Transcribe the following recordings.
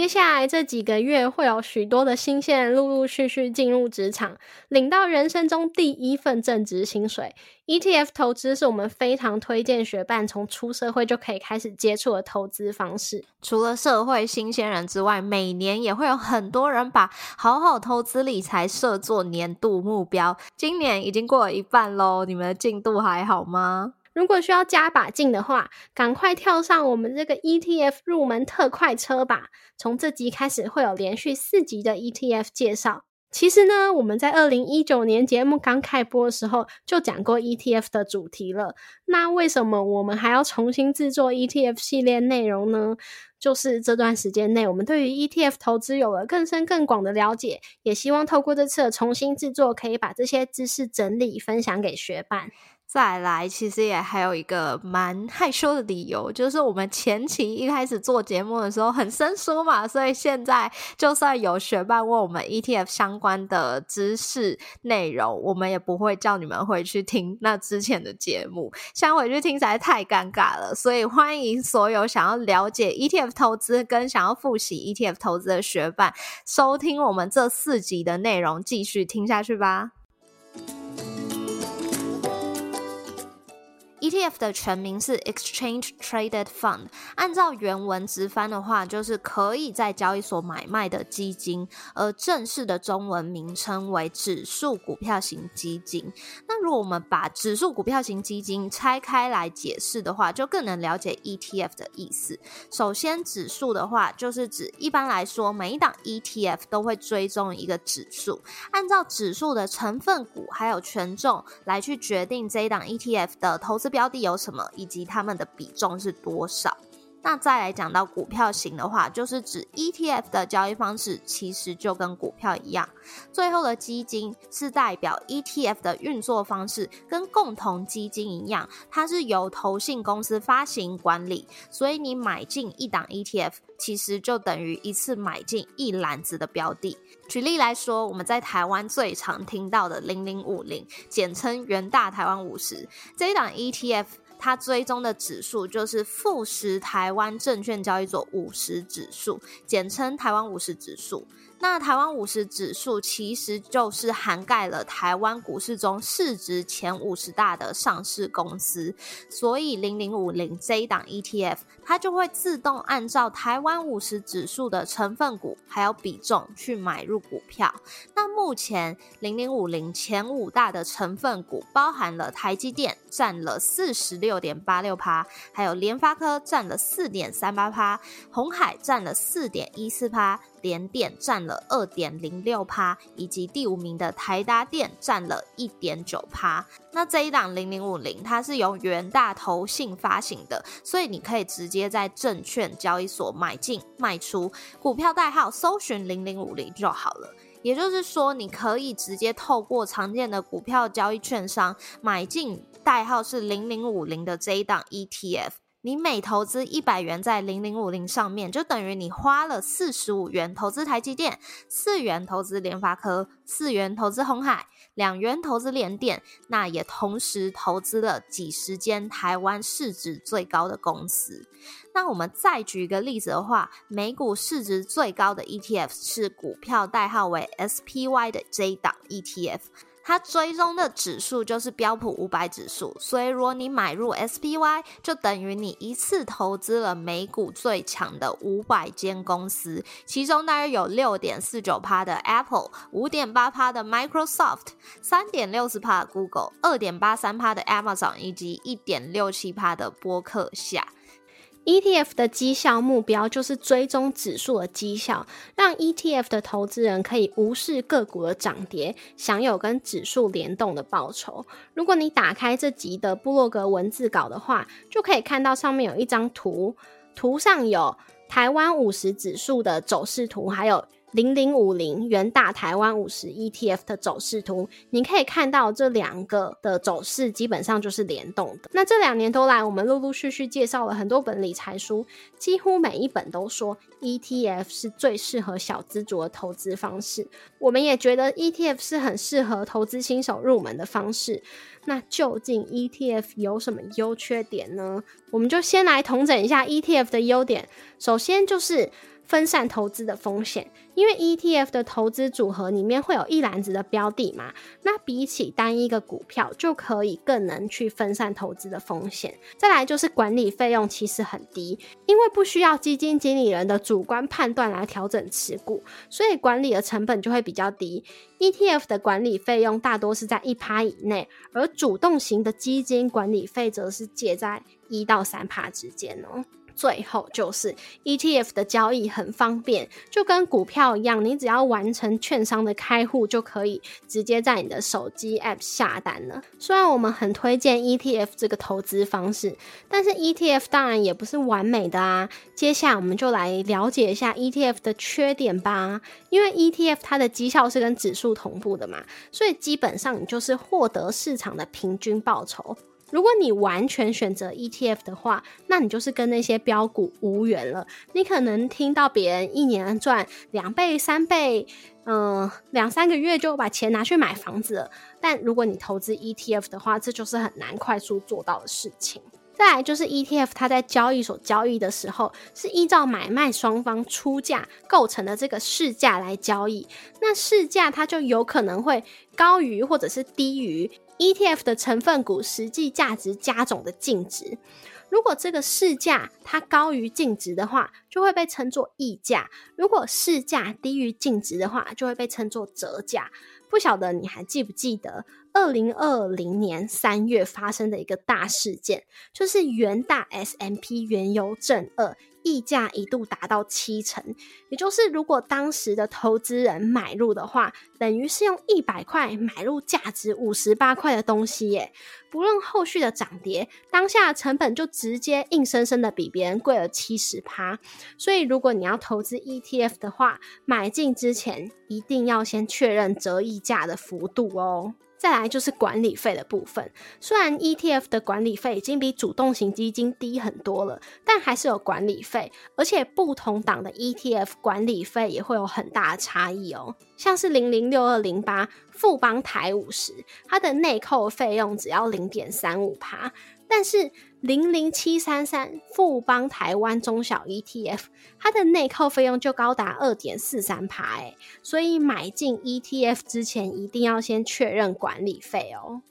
接下来这几个月会有许多的新鲜人陆陆续续进入职场，领到人生中第一份正职薪水。ETF 投资是我们非常推荐学伴从出社会就可以开始接触的投资方式。除了社会新鲜人之外，每年也会有很多人把好好投资理财设作年度目标。今年已经过了一半喽，你们的进度还好吗？如果需要加把劲的话，赶快跳上我们这个 ETF 入门特快车吧！从这集开始会有连续四集的 ETF 介绍。其实呢，我们在二零一九年节目刚开播的时候就讲过 ETF 的主题了。那为什么我们还要重新制作 ETF 系列内容呢？就是这段时间内，我们对于 ETF 投资有了更深更广的了解，也希望透过这次的重新制作，可以把这些知识整理分享给学伴。再来，其实也还有一个蛮害羞的理由，就是我们前期一开始做节目的时候很生疏嘛，所以现在就算有学伴问我们 ETF 相关的知识内容，我们也不会叫你们回去听那之前的节目，想回去听实在太尴尬了。所以欢迎所有想要了解 ETF 投资跟想要复习 ETF 投资的学伴，收听我们这四集的内容，继续听下去吧。ETF 的全名是 Exchange Traded Fund，按照原文直翻的话，就是可以在交易所买卖的基金，而正式的中文名称为指数股票型基金。那如果我们把指数股票型基金拆开来解释的话，就更能了解 ETF 的意思。首先，指数的话，就是指一般来说，每一档 ETF 都会追踪一个指数，按照指数的成分股还有权重来去决定这一档 ETF 的投资。标的有什么，以及他们的比重是多少？那再来讲到股票型的话，就是指 ETF 的交易方式其实就跟股票一样。最后的基金是代表 ETF 的运作方式跟共同基金一样，它是由投信公司发行管理，所以你买进一档 ETF，其实就等于一次买进一篮子的标的。举例来说，我们在台湾最常听到的零零五零，简称元大台湾五十这一档 ETF。它追踪的指数就是富时台湾证券交易所五十指数，简称台湾五十指数。那台湾五十指数其实就是涵盖了台湾股市中市值前五十大的上市公司，所以零零五零这一档 ETF 它就会自动按照台湾五十指数的成分股还有比重去买入股票。那目前零零五零前五大的成分股包含了台积电占了四十六点八六趴，还有联发科占了四点三八趴，红海占了四点一四趴。联电占了二点零六趴，以及第五名的台达电占了一点九趴。那这一档零零五零，它是由元大投信发行的，所以你可以直接接在证券交易所买进卖出股票代号，搜寻零零五零就好了。也就是说，你可以直接透过常见的股票交易券商买进代号是零零五零的这一档 ETF。你每投资一百元在零零五零上面，就等于你花了四十五元投资台积电，四元投资联发科，四元投资红海，两元投资联电，那也同时投资了几十间台湾市值最高的公司。那我们再举一个例子的话，美股市值最高的 ETF 是股票代号为 SPY 的 J 档 ETF。它追踪的指数就是标普五百指数，所以如果你买入 SPY，就等于你一次投资了美股最强的五百间公司，其中大约有六点四九趴的 Apple，五点八趴的 Microsoft，三点六十趴的 Google，二点八三趴的 Amazon，以及一点六七趴的波克夏。ETF 的绩效目标就是追踪指数的绩效，让 ETF 的投资人可以无视个股的涨跌，享有跟指数联动的报酬。如果你打开这集的布洛格文字稿的话，就可以看到上面有一张图，图上有台湾五十指数的走势图，还有零零五零元大台湾五十 ETF 的走势图，你可以看到这两个的走势基本上就是联动的。那这两年多来，我们陆陆续续介绍了很多本理财书，几乎每一本都说 ETF 是最适合小资族的投资方式。我们也觉得 ETF 是很适合投资新手入门的方式。那究竟 ETF 有什么优缺点呢？我们就先来统整一下 ETF 的优点。首先就是。分散投资的风险，因为 ETF 的投资组合里面会有一篮子的标的嘛，那比起单一个股票就可以更能去分散投资的风险。再来就是管理费用其实很低，因为不需要基金经理人的主观判断来调整持股，所以管理的成本就会比较低。ETF 的管理费用大多是在一趴以内，而主动型的基金管理费则是介在一到三趴之间哦。最后就是 ETF 的交易很方便，就跟股票一样，你只要完成券商的开户，就可以直接在你的手机 App 下单了。虽然我们很推荐 ETF 这个投资方式，但是 ETF 当然也不是完美的啊。接下来我们就来了解一下 ETF 的缺点吧。因为 ETF 它的绩效是跟指数同步的嘛，所以基本上你就是获得市场的平均报酬。如果你完全选择 ETF 的话，那你就是跟那些标股无缘了。你可能听到别人一年赚两倍、三倍，嗯，两三个月就把钱拿去买房子了。但如果你投资 ETF 的话，这就是很难快速做到的事情。再来就是 ETF，它在交易所交易的时候，是依照买卖双方出价构成的这个市价来交易。那市价它就有可能会高于或者是低于。ETF 的成分股实际价值加总的净值，如果这个市价它高于净值的话，就会被称作溢价；如果市价低于净值的话，就会被称作折价。不晓得你还记不记得，二零二零年三月发生的一个大事件，就是元大 S M P 原油正二。溢价一度达到七成，也就是如果当时的投资人买入的话，等于是用一百块买入价值五十八块的东西耶。不论后续的涨跌，当下成本就直接硬生生的比别人贵了七十趴。所以如果你要投资 ETF 的话，买进之前一定要先确认折溢价的幅度哦。再来就是管理费的部分，虽然 ETF 的管理费已经比主动型基金低很多了，但还是有管理费，而且不同档的 ETF 管理费也会有很大的差异哦。像是零零六二零八富邦台五十，它的内扣费用只要零点三五趴，但是零零七三三富邦台湾中小 ETF，它的内扣费用就高达二点四三趴，哎，所以买进 ETF 之前一定要先确认管理费哦。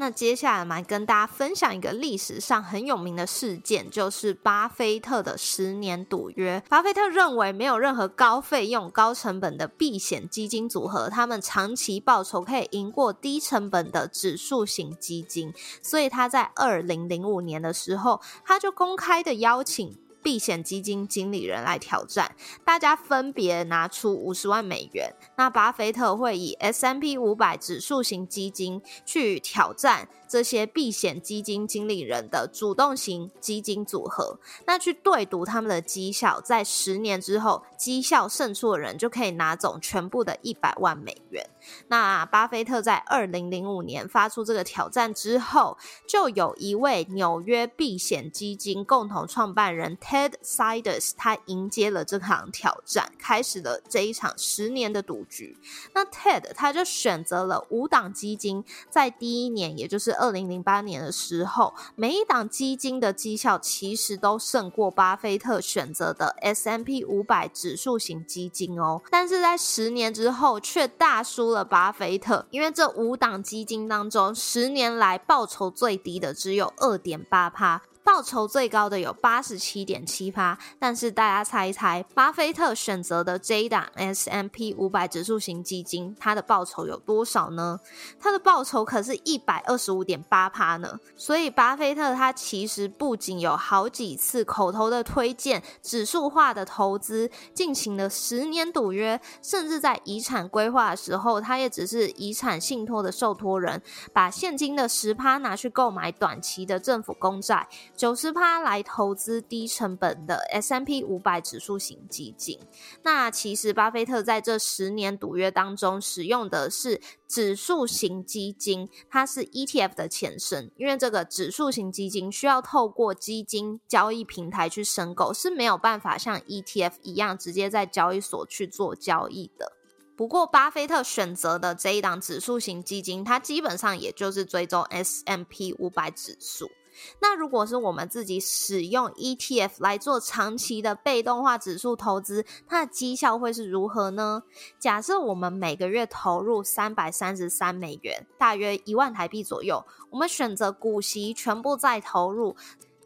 那接下来，我们来跟大家分享一个历史上很有名的事件，就是巴菲特的十年赌约。巴菲特认为，没有任何高费用、高成本的避险基金组合，他们长期报酬可以赢过低成本的指数型基金。所以他在二零零五年的时候，他就公开的邀请。避险基金经理人来挑战，大家分别拿出五十万美元。那巴菲特会以 S M P 五百指数型基金去挑战这些避险基金经理人的主动型基金组合，那去对赌他们的绩效，在十年之后，绩效胜出的人就可以拿走全部的一百万美元。那巴菲特在二零零五年发出这个挑战之后，就有一位纽约避险基金共同创办人。Ted Siders，他迎接了这场挑战，开始了这一场十年的赌局。那 Ted 他就选择了五档基金，在第一年，也就是二零零八年的时候，每一档基金的绩效其实都胜过巴菲特选择的 S M P 五百指数型基金哦。但是在十年之后，却大输了巴菲特，因为这五档基金当中，十年来报酬最低的只有二点八趴。报酬最高的有八十七点七趴，但是大家猜一猜，巴菲特选择的这一档 S M P 五百指数型基金，它的报酬有多少呢？它的报酬可是一百二十五点八趴呢。所以巴菲特他其实不仅有好几次口头的推荐指数化的投资，进行了十年赌约，甚至在遗产规划的时候，他也只是遗产信托的受托人，把现金的十趴拿去购买短期的政府公债。九十趴来投资低成本的 S M P 五百指数型基金。那其实巴菲特在这十年赌约当中使用的是指数型基金，它是 E T F 的前身。因为这个指数型基金需要透过基金交易平台去申购，是没有办法像 E T F 一样直接在交易所去做交易的。不过，巴菲特选择的这一档指数型基金，它基本上也就是追踪 S M P 五百指数。那如果是我们自己使用 ETF 来做长期的被动化指数投资，它的绩效会是如何呢？假设我们每个月投入三百三十三美元，大约一万台币左右，我们选择股息全部再投入。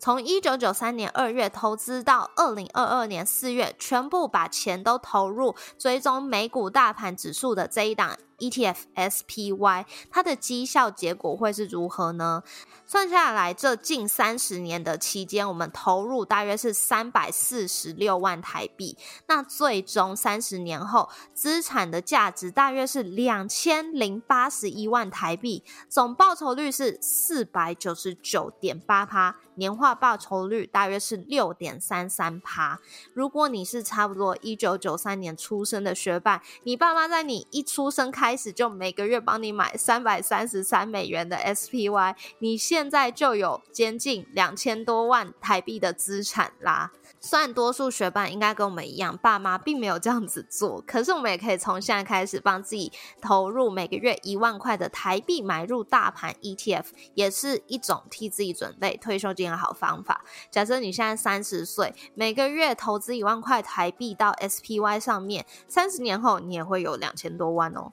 从一九九三年二月投资到二零二二年四月，全部把钱都投入追踪美股大盘指数的这一档 ETF SPY，它的绩效结果会是如何呢？算下来，这近三十年的期间，我们投入大约是三百四十六万台币。那最终三十年后，资产的价值大约是两千零八十一万台币，总报酬率是四百九十九点八趴。年化报酬率大约是六点三三趴。如果你是差不多一九九三年出生的学霸，你爸妈在你一出生开开始就每个月帮你买三百三十三美元的 SPY，你现在就有接近两千多万台币的资产啦。虽然多数学霸应该跟我们一样，爸妈并没有这样子做，可是我们也可以从现在开始帮自己投入每个月一万块的台币买入大盘 ETF，也是一种替自己准备退休金的好方法。假设你现在三十岁，每个月投资一万块台币到 SPY 上面，三十年后你也会有两千多万哦。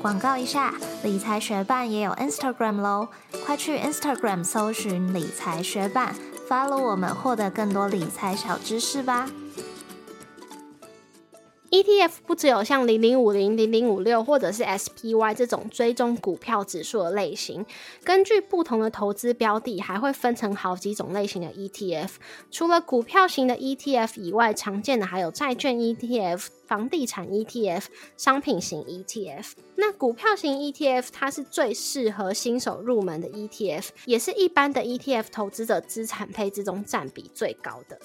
广告一下，理财学办也有 Instagram 喽，快去 Instagram 搜寻理财学办。follow 我们，获得更多理财小知识吧。ETF 不只有像零零五零、零零五六或者是 SPY 这种追踪股票指数的类型，根据不同的投资标的，还会分成好几种类型的 ETF。除了股票型的 ETF 以外，常见的还有债券 ETF、房地产 ETF、商品型 ETF。那股票型 ETF 它是最适合新手入门的 ETF，也是一般的 ETF 投资者资产配置中占比最高的。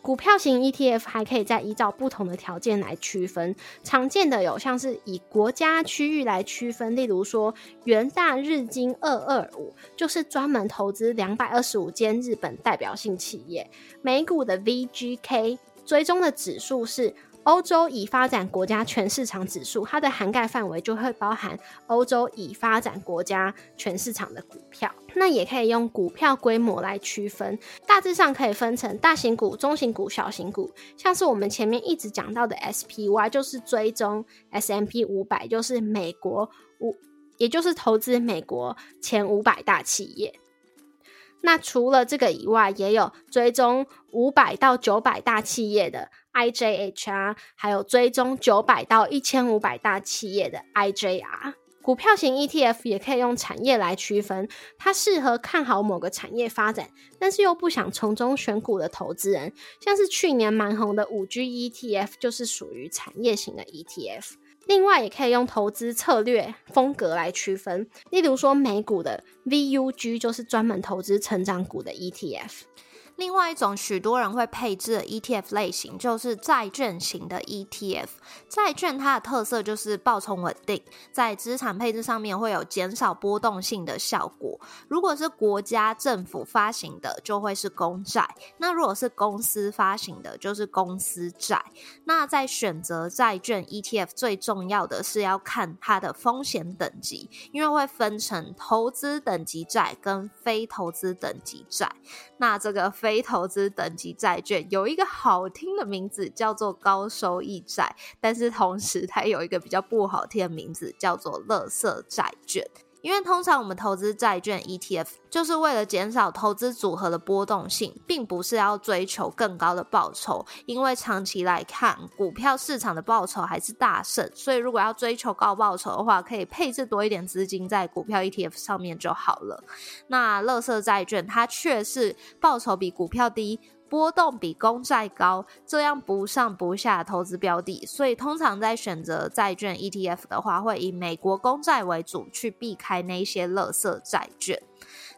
股票型 ETF 还可以再依照不同的条件来区分，常见的有像是以国家区域来区分，例如说元大日经二二五就是专门投资两百二十五间日本代表性企业，美股的 VGK 追踪的指数是。欧洲已发展国家全市场指数，它的涵盖范围就会包含欧洲已发展国家全市场的股票。那也可以用股票规模来区分，大致上可以分成大型股、中型股、小型股。像是我们前面一直讲到的 SPY，就是追踪 S&P 五百，就是美国五，也就是投资美国前五百大企业。那除了这个以外，也有追踪五百到九百大企业的 IJHR，还有追踪九百到一千五百大企业的 IJR。股票型 ETF 也可以用产业来区分，它适合看好某个产业发展，但是又不想从中选股的投资人。像是去年蛮红的五 G ETF，就是属于产业型的 ETF。另外，也可以用投资策略风格来区分，例如说美股的 VUG 就是专门投资成长股的 ETF。另外一种许多人会配置的 ETF 类型就是债券型的 ETF。债券它的特色就是报酬稳定，在资产配置上面会有减少波动性的效果。如果是国家政府发行的，就会是公债；那如果是公司发行的，就是公司债。那在选择债券 ETF 最重要的是要看它的风险等级，因为会分成投资等级债跟非投资等级债。那这个非非投资等级债券有一个好听的名字叫做高收益债，但是同时它有一个比较不好听的名字叫做垃圾债券。因为通常我们投资债券 ETF 就是为了减少投资组合的波动性，并不是要追求更高的报酬。因为长期来看，股票市场的报酬还是大胜，所以如果要追求高报酬的话，可以配置多一点资金在股票 ETF 上面就好了。那乐色债券它却是报酬比股票低。波动比公债高，这样不上不下投资标的，所以通常在选择债券 ETF 的话，会以美国公债为主，去避开那些垃圾债券。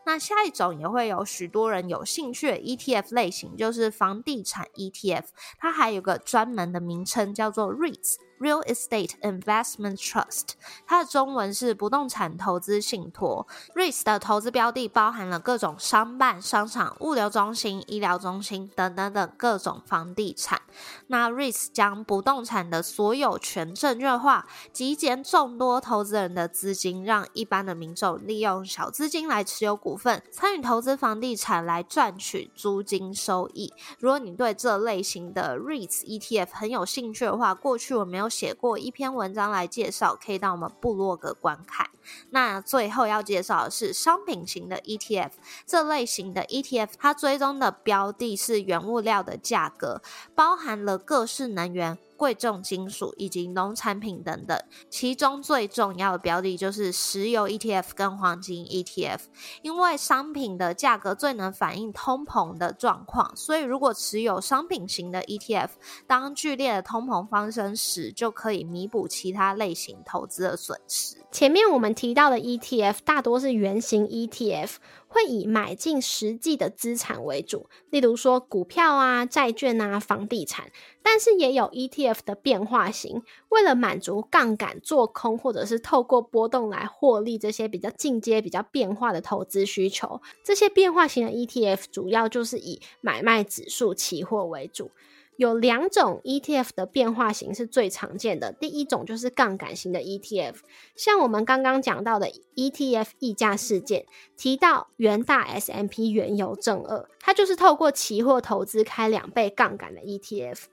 那下一种也会有许多人有兴趣的 ETF 类型，就是房地产 ETF，它还有个专门的名称叫做 REITs。Real Estate Investment Trust，它的中文是不动产投资信托。REITs 的投资标的包含了各种商办、商场、物流中心、医疗中心等等等各种房地产。那 REITs 将不动产的所有权证券化，集结众多投资人的资金，让一般的民众利用小资金来持有股份，参与投资房地产来赚取租金收益。如果你对这类型的 REITs ETF 很有兴趣的话，过去我没有。写过一篇文章来介绍，可以到我们部落格观看。那最后要介绍的是商品型的 ETF，这类型的 ETF 它追踪的标的是原物料的价格，包含了各式能源。贵重金属以及农产品等等，其中最重要的标的就是石油 ETF 跟黄金 ETF，因为商品的价格最能反映通膨的状况，所以如果持有商品型的 ETF，当剧烈的通膨发生时，就可以弥补其他类型投资的损失。前面我们提到的 ETF 大多是圆形 ETF。会以买进实际的资产为主，例如说股票啊、债券啊、房地产，但是也有 ETF 的变化型，为了满足杠杆做空或者是透过波动来获利这些比较进阶、比较变化的投资需求，这些变化型的 ETF 主要就是以买卖指数期货为主。有两种 ETF 的变化型是最常见的。第一种就是杠杆型的 ETF，像我们刚刚讲到的 ETF 溢价事件，提到元大 SMP 原油正二，它就是透过期货投资开两倍杠杆的 ETF。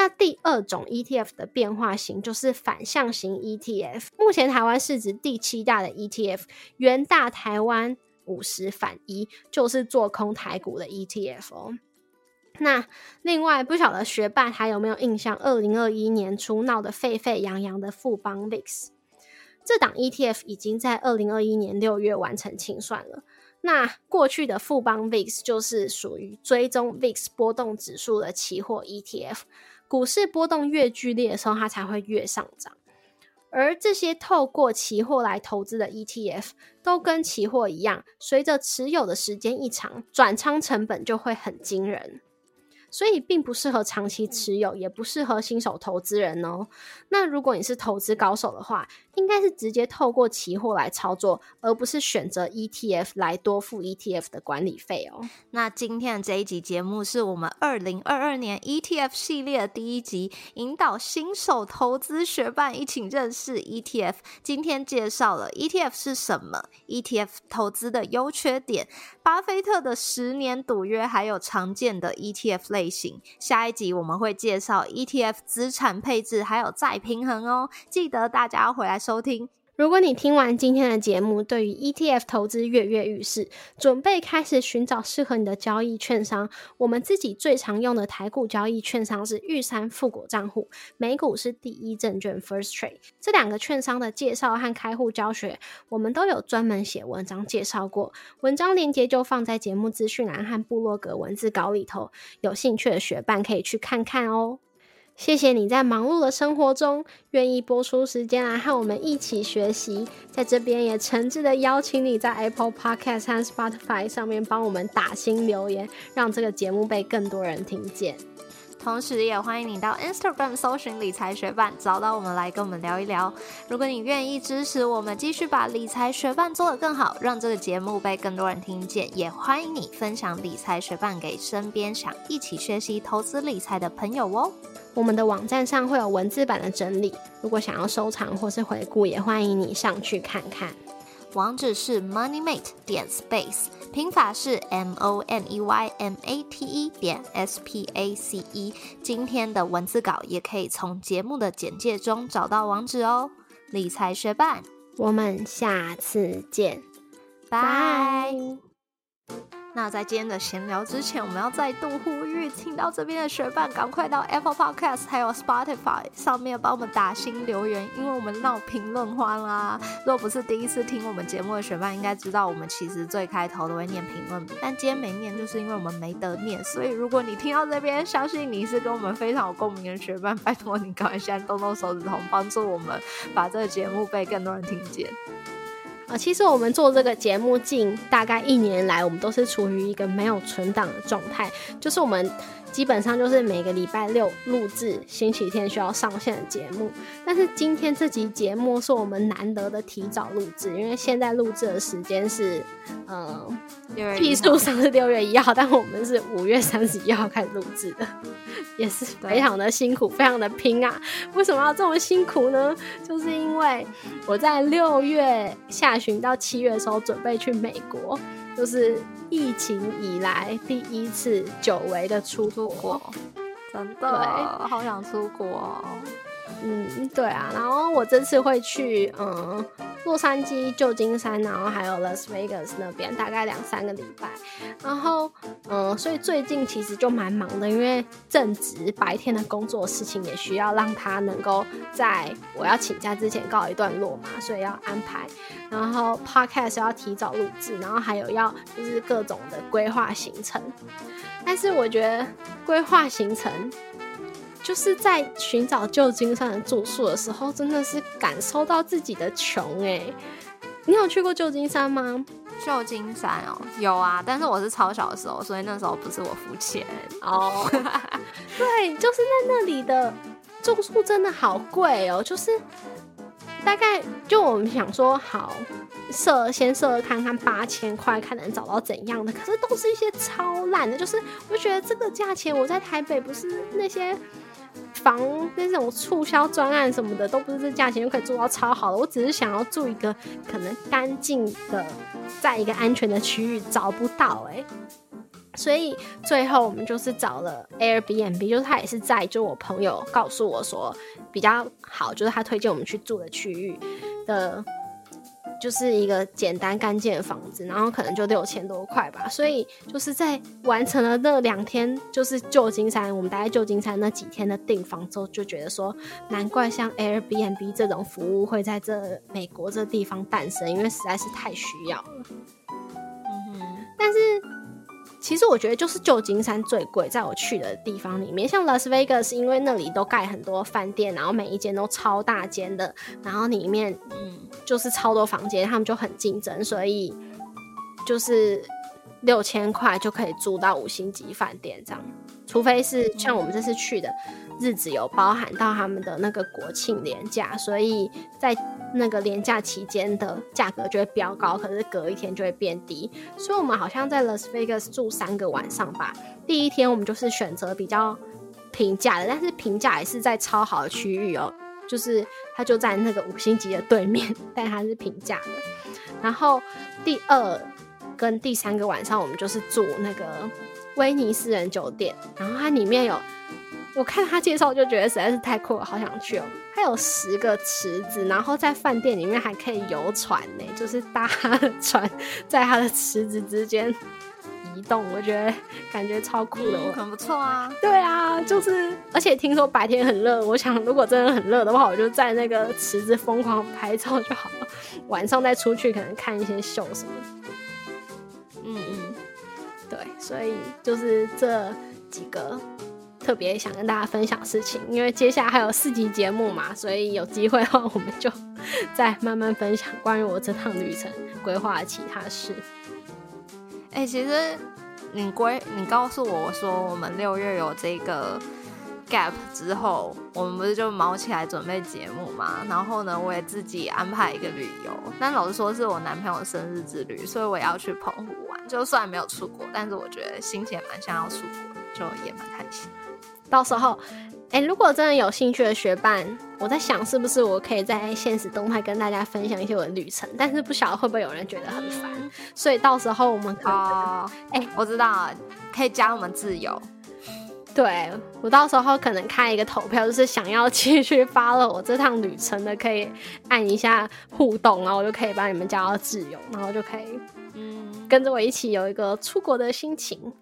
那第二种 ETF 的变化型就是反向型 ETF，目前台湾市值第七大的 ETF 元大台湾五十反一，就是做空台股的 ETF。那另外不晓得学霸还有没有印象？二零二一年初闹得沸沸扬扬的富邦 VIX，这档 ETF 已经在二零二一年六月完成清算了。那过去的富邦 VIX 就是属于追踪 VIX 波动指数的期货 ETF，股市波动越剧烈的时候，它才会越上涨。而这些透过期货来投资的 ETF，都跟期货一样，随着持有的时间一长，转仓成本就会很惊人。所以并不适合长期持有，也不适合新手投资人哦。那如果你是投资高手的话，应该是直接透过期货来操作，而不是选择 ETF 来多付 ETF 的管理费哦。那今天的这一集节目是我们二零二二年 ETF 系列的第一集，引导新手投资学伴一起认识 ETF。今天介绍了 ETF 是什么，ETF 投资的优缺点，巴菲特的十年赌约，还有常见的 ETF 类型。下一集我们会介绍 ETF 资产配置，还有再平衡哦。记得大家回来。收听。如果你听完今天的节目，对于 ETF 投资跃跃欲试，准备开始寻找适合你的交易券商，我们自己最常用的台股交易券商是玉山富国账户，美股是第一证券 First Trade。这两个券商的介绍和开户教学，我们都有专门写文章介绍过，文章链接就放在节目资讯栏和部落格文字稿里头，有兴趣的学伴可以去看看哦。谢谢你在忙碌的生活中愿意播出时间来和我们一起学习，在这边也诚挚的邀请你在 Apple Podcast 和 Spotify 上面帮我们打新留言，让这个节目被更多人听见。同时，也欢迎你到 Instagram 搜寻理财学伴，找到我们来跟我们聊一聊。如果你愿意支持我们，继续把理财学伴做得更好，让这个节目被更多人听见，也欢迎你分享理财学伴给身边想一起学习投资理财的朋友哦。我们的网站上会有文字版的整理，如果想要收藏或是回顾，也欢迎你上去看看。网址是 moneymate 点 space，拼法是 m o n e y m a t e 点 s p a c e。今天的文字稿也可以从节目的简介中找到网址哦。理财学伴，我们下次见，拜。那在今天的闲聊之前，我们要再度呼吁，听到这边的学伴，赶快到 Apple Podcast 还有 Spotify 上面帮我们打新留言，因为我们闹评论欢啦。若不是第一次听我们节目的学伴，应该知道我们其实最开头都会念评论，但今天没念，就是因为我们没得念。所以如果你听到这边，相信你是跟我们非常有共鸣的学伴，拜托你赶快先动动手指头，帮助我们把这个节目被更多人听见。啊，其实我们做这个节目近大概一年来，我们都是处于一个没有存档的状态，就是我们基本上就是每个礼拜六录制，星期天需要上线的节目。但是今天这集节目是我们难得的提早录制，因为现在录制的时间是，呃，技术上是六月一号，但我们是五月三十一号开始录制的，也是非常的辛苦，非常的拼啊！为什么要这么辛苦呢？就是因为我在六月下旬到七月的时候准备去美国，就是疫情以来第一次久违的出国，真的好想出国。嗯，对啊，然后我这次会去嗯洛杉矶、旧金山，然后还有 Las Vegas 那边，大概两三个礼拜。然后嗯，所以最近其实就蛮忙的，因为正值白天的工作事情也需要让他能够在我要请假之前告一段落嘛，所以要安排。然后 Podcast 要提早录制，然后还有要就是各种的规划行程。但是我觉得规划行程。就是在寻找旧金山的住宿的时候，真的是感受到自己的穷哎！你有去过旧金山吗？旧金山哦，有啊，但是我是超小的时候，所以那时候不是我付钱哦。对，就是在那里的住宿真的好贵哦，就是大概就我们想说好设先设看看八千块，看能找到怎样的，可是都是一些超烂的，就是我觉得这个价钱我在台北不是那些。房那种促销专案什么的，都不是这价钱就可以做到超好的。我只是想要住一个可能干净的，在一个安全的区域，找不到哎。所以最后我们就是找了 Airbnb，就是他也是在就我朋友告诉我说比较好，就是他推荐我们去住的区域的。就是一个简单干净的房子，然后可能就六千多块吧。所以就是在完成了那两天，就是旧金山，我们待在旧金山那几天的订房之后，就觉得说，难怪像 Airbnb 这种服务会在这美国这地方诞生，因为实在是太需要了。嗯哼，但是。其实我觉得就是旧金山最贵，在我去的地方里面，像 Las Vegas，因为那里都盖很多饭店，然后每一间都超大间的，然后里面嗯就是超多房间，他们就很竞争，所以就是六千块就可以住到五星级饭店这样，除非是像我们这次去的。日子有包含到他们的那个国庆年假，所以在那个年假期间的价格就会飙高，可是隔一天就会变低。所以我们好像在 Las Vegas 住三个晚上吧。第一天我们就是选择比较平价的，但是平价也是在超好的区域哦，就是它就在那个五星级的对面，但它是平价的。然后第二跟第三个晚上我们就是住那个威尼斯人酒店，然后它里面有。我看他介绍就觉得实在是太酷了，好想去哦！它有十个池子，然后在饭店里面还可以游船呢，就是搭船在它的池子之间移动，我觉得感觉超酷的，很不错啊。对啊，就是而且听说白天很热，我想如果真的很热的话，我就在那个池子疯狂拍照就好了，晚上再出去可能看一些秀什么。嗯嗯，对，所以就是这几个。特别想跟大家分享事情，因为接下来还有四集节目嘛，所以有机会的话，我们就 再慢慢分享关于我这趟旅程规划的其他事。哎，其实你规你告诉我说我们六月有这个 gap 之后，我们不是就忙起来准备节目嘛？然后呢，我也自己安排一个旅游，但老实说是我男朋友生日之旅，所以我也要去澎湖玩。就算没有出国，但是我觉得心情也蛮想要出国，就也蛮开心。到时候，哎，如果真的有兴趣的学伴，我在想是不是我可以在现实动态跟大家分享一些我的旅程，但是不晓得会不会有人觉得很烦，所以到时候我们可能，哎，我知道，可以加我们自由。对我到时候可能开一个投票，就是想要继续发了我这趟旅程的，可以按一下互动，然后我就可以把你们加到自由，然后就可以，嗯，跟着我一起有一个出国的心情。